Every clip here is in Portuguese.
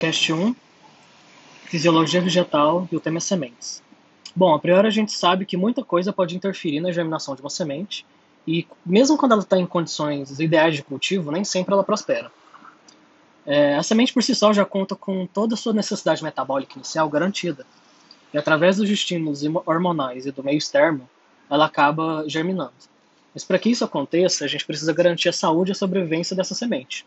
Cast 1, Fisiologia Vegetal e o tema é sementes. Bom, a priori a gente sabe que muita coisa pode interferir na germinação de uma semente, e mesmo quando ela está em condições ideais de cultivo, nem sempre ela prospera. É, a semente por si só já conta com toda a sua necessidade metabólica inicial garantida, e através dos estímulos hormonais e do meio externo, ela acaba germinando. Mas para que isso aconteça, a gente precisa garantir a saúde e a sobrevivência dessa semente.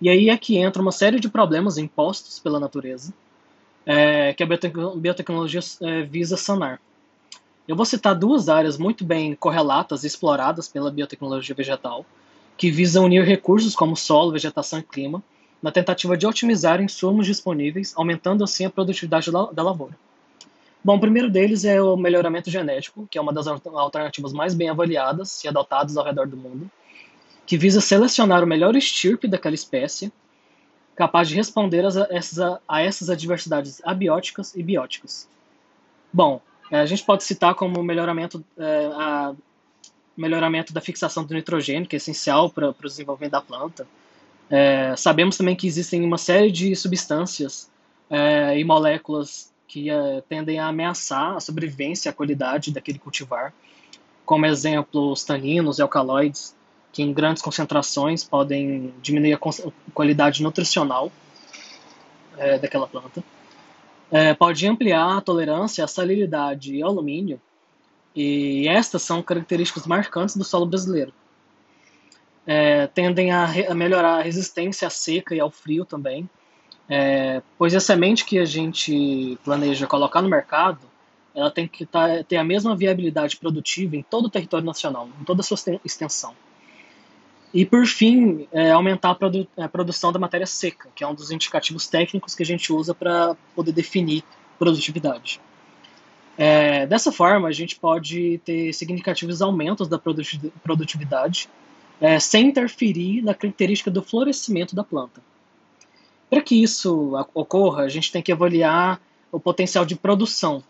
E aí é que entra uma série de problemas impostos pela natureza, é, que a biotecnologia é, visa sanar. Eu vou citar duas áreas muito bem correlatas e exploradas pela biotecnologia vegetal, que visam unir recursos como solo, vegetação e clima, na tentativa de otimizar insumos disponíveis, aumentando assim a produtividade da lavoura. Bom, o primeiro deles é o melhoramento genético, que é uma das alternativas mais bem avaliadas e adotadas ao redor do mundo, que visa selecionar o melhor estirpe daquela espécie, capaz de responder a essas, a essas adversidades abióticas e bióticas. Bom, é, a gente pode citar como melhoramento, é, a, melhoramento da fixação do nitrogênio, que é essencial para o desenvolvimento da planta. É, sabemos também que existem uma série de substâncias é, e moléculas que é, tendem a ameaçar a sobrevivência e a qualidade daquele cultivar, como exemplo os taninos e alcaloides, que em grandes concentrações podem diminuir a qualidade nutricional é, daquela planta. É, pode ampliar a tolerância à salinidade e ao alumínio, e estas são características marcantes do solo brasileiro. É, tendem a, a, melhorar a resistência à seca e ao frio também, é, pois a semente que a gente planeja colocar no mercado, ela tem que tá, ter a mesma viabilidade produtiva em todo o território nacional, em toda a sua extensão. E, por fim, é, aumentar a, produ a, produção da matéria seca, que é um dos indicativos técnicos que a gente usa para poder definir produtividade. É, dessa forma, a gente pode ter significativos aumentos da produtividade é, sem interferir na característica do florescimento da planta. Para que isso ocorra, a gente tem que avaliar o potencial de produção,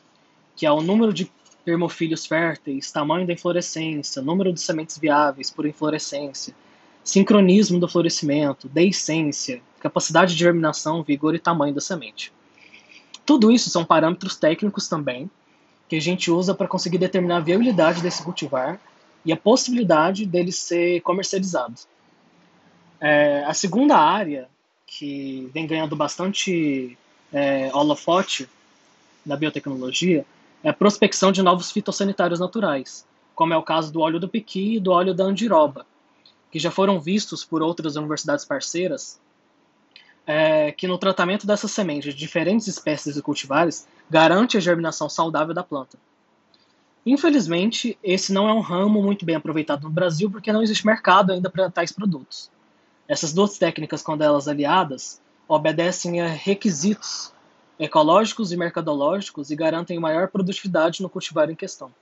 que é o número de permofilhos férteis, tamanho da inflorescência, número de sementes viáveis por inflorescência, sincronismo do florescimento, deiscência, capacidade de germinação, vigor e tamanho da semente. Tudo isso são parâmetros técnicos também que a gente usa para conseguir determinar a viabilidade desse cultivar e a possibilidade dele ser comercializado. É, a segunda área que vem ganhando bastante é, holofote na biotecnologia é a prospecção de novos fitossanitários naturais, como é o caso do óleo do piqui e do óleo da andiroba, que já foram vistos por outras universidades parceiras, é que no tratamento dessas sementes de diferentes espécies de cultivares garante a germinação saudável da planta. Infelizmente, esse não é um ramo muito bem aproveitado no Brasil porque não existe mercado ainda para tais produtos. Essas duas técnicas, quando elas aliadas, obedecem a requisitos ecológicos e mercadológicos e garantem maior produtividade no cultivar em questão.